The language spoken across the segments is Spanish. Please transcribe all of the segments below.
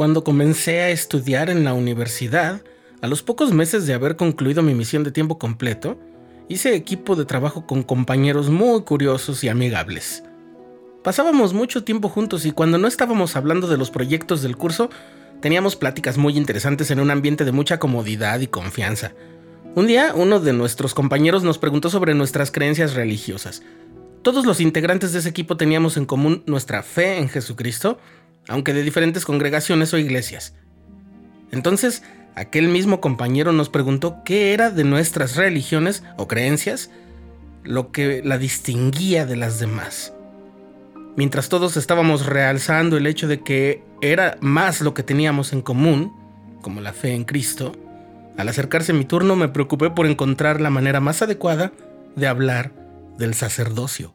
Cuando comencé a estudiar en la universidad, a los pocos meses de haber concluido mi misión de tiempo completo, hice equipo de trabajo con compañeros muy curiosos y amigables. Pasábamos mucho tiempo juntos y cuando no estábamos hablando de los proyectos del curso, teníamos pláticas muy interesantes en un ambiente de mucha comodidad y confianza. Un día, uno de nuestros compañeros nos preguntó sobre nuestras creencias religiosas. Todos los integrantes de ese equipo teníamos en común nuestra fe en Jesucristo, aunque de diferentes congregaciones o iglesias. Entonces, aquel mismo compañero nos preguntó qué era de nuestras religiones o creencias lo que la distinguía de las demás. Mientras todos estábamos realzando el hecho de que era más lo que teníamos en común, como la fe en Cristo, al acercarse mi turno me preocupé por encontrar la manera más adecuada de hablar del sacerdocio.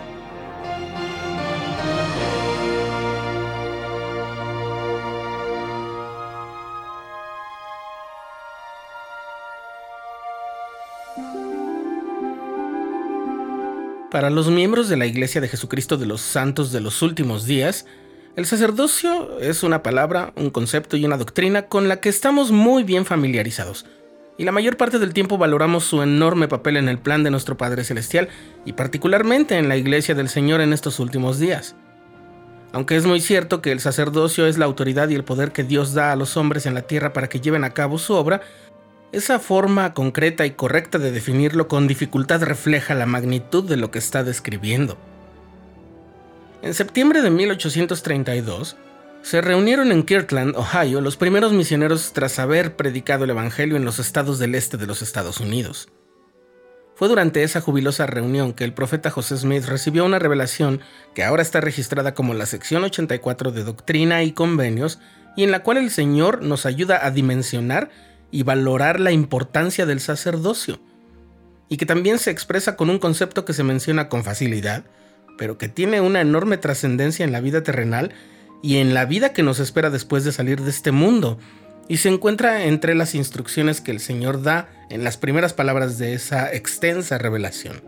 Para los miembros de la Iglesia de Jesucristo de los Santos de los Últimos Días, el sacerdocio es una palabra, un concepto y una doctrina con la que estamos muy bien familiarizados, y la mayor parte del tiempo valoramos su enorme papel en el plan de nuestro Padre Celestial y particularmente en la Iglesia del Señor en estos últimos días. Aunque es muy cierto que el sacerdocio es la autoridad y el poder que Dios da a los hombres en la tierra para que lleven a cabo su obra, esa forma concreta y correcta de definirlo con dificultad refleja la magnitud de lo que está describiendo. En septiembre de 1832, se reunieron en Kirtland, Ohio, los primeros misioneros tras haber predicado el Evangelio en los estados del este de los Estados Unidos. Fue durante esa jubilosa reunión que el profeta José Smith recibió una revelación que ahora está registrada como la sección 84 de Doctrina y Convenios y en la cual el Señor nos ayuda a dimensionar y valorar la importancia del sacerdocio, y que también se expresa con un concepto que se menciona con facilidad, pero que tiene una enorme trascendencia en la vida terrenal y en la vida que nos espera después de salir de este mundo, y se encuentra entre las instrucciones que el Señor da en las primeras palabras de esa extensa revelación.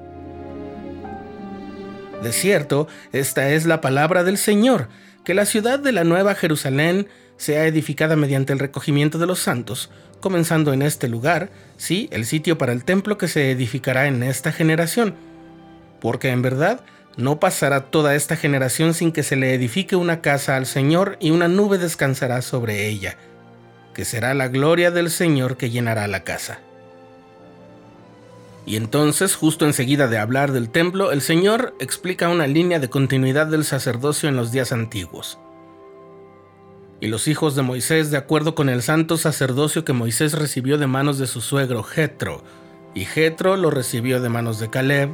De cierto, esta es la palabra del Señor, que la ciudad de la Nueva Jerusalén sea edificada mediante el recogimiento de los santos, comenzando en este lugar, sí, el sitio para el templo que se edificará en esta generación. Porque en verdad no pasará toda esta generación sin que se le edifique una casa al Señor y una nube descansará sobre ella, que será la gloria del Señor que llenará la casa. Y entonces, justo enseguida de hablar del templo, el Señor explica una línea de continuidad del sacerdocio en los días antiguos y los hijos de Moisés de acuerdo con el santo sacerdocio que Moisés recibió de manos de su suegro Jetro, y Jetro lo recibió de manos de Caleb,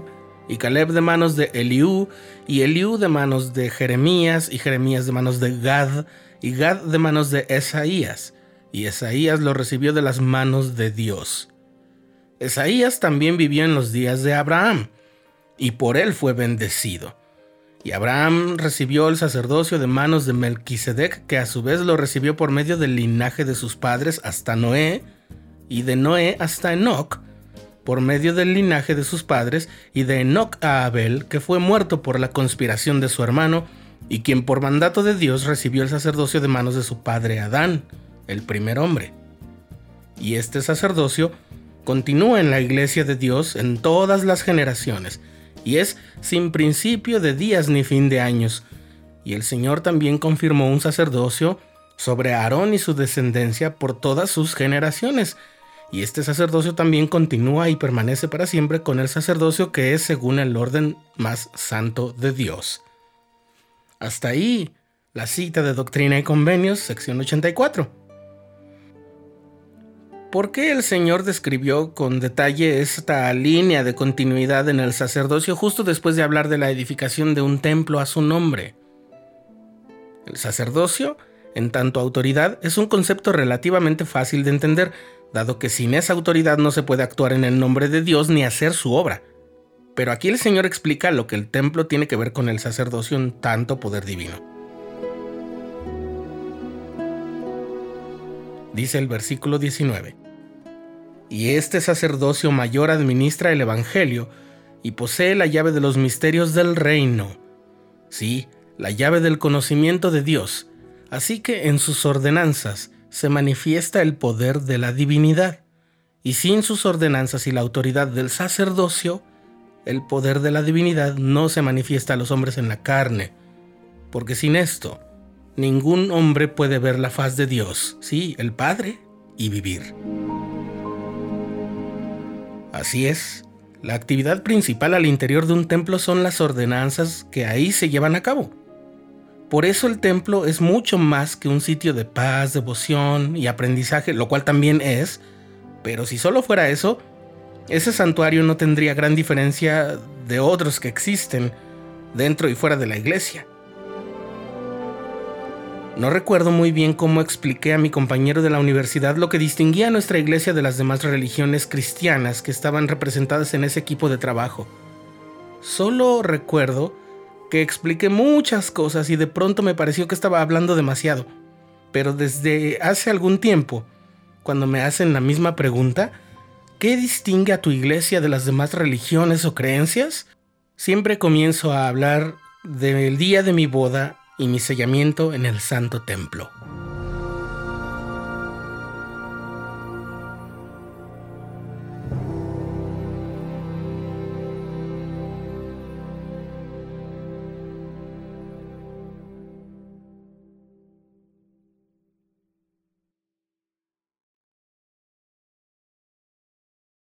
y Caleb de manos de Eliú, y Eliú de manos de Jeremías, y Jeremías de manos de Gad, y Gad de manos de Esaías, y Esaías lo recibió de las manos de Dios. Esaías también vivió en los días de Abraham, y por él fue bendecido. Y Abraham recibió el sacerdocio de manos de Melquisedec, que a su vez lo recibió por medio del linaje de sus padres hasta Noé, y de Noé hasta Enoc, por medio del linaje de sus padres, y de Enoc a Abel, que fue muerto por la conspiración de su hermano, y quien por mandato de Dios recibió el sacerdocio de manos de su padre Adán, el primer hombre. Y este sacerdocio continúa en la iglesia de Dios en todas las generaciones, y es sin principio de días ni fin de años. Y el Señor también confirmó un sacerdocio sobre Aarón y su descendencia por todas sus generaciones. Y este sacerdocio también continúa y permanece para siempre con el sacerdocio que es según el orden más santo de Dios. Hasta ahí la cita de Doctrina y Convenios, sección 84. ¿Por qué el Señor describió con detalle esta línea de continuidad en el sacerdocio justo después de hablar de la edificación de un templo a su nombre? El sacerdocio, en tanto autoridad, es un concepto relativamente fácil de entender, dado que sin esa autoridad no se puede actuar en el nombre de Dios ni hacer su obra. Pero aquí el Señor explica lo que el templo tiene que ver con el sacerdocio en tanto poder divino. dice el versículo 19. Y este sacerdocio mayor administra el Evangelio y posee la llave de los misterios del reino. Sí, la llave del conocimiento de Dios. Así que en sus ordenanzas se manifiesta el poder de la divinidad. Y sin sus ordenanzas y la autoridad del sacerdocio, el poder de la divinidad no se manifiesta a los hombres en la carne. Porque sin esto, ningún hombre puede ver la faz de Dios, sí, el Padre, y vivir. Así es, la actividad principal al interior de un templo son las ordenanzas que ahí se llevan a cabo. Por eso el templo es mucho más que un sitio de paz, devoción y aprendizaje, lo cual también es, pero si solo fuera eso, ese santuario no tendría gran diferencia de otros que existen dentro y fuera de la iglesia. No recuerdo muy bien cómo expliqué a mi compañero de la universidad lo que distinguía a nuestra iglesia de las demás religiones cristianas que estaban representadas en ese equipo de trabajo. Solo recuerdo que expliqué muchas cosas y de pronto me pareció que estaba hablando demasiado. Pero desde hace algún tiempo, cuando me hacen la misma pregunta, ¿qué distingue a tu iglesia de las demás religiones o creencias? Siempre comienzo a hablar del día de mi boda y mi sellamiento en el Santo Templo.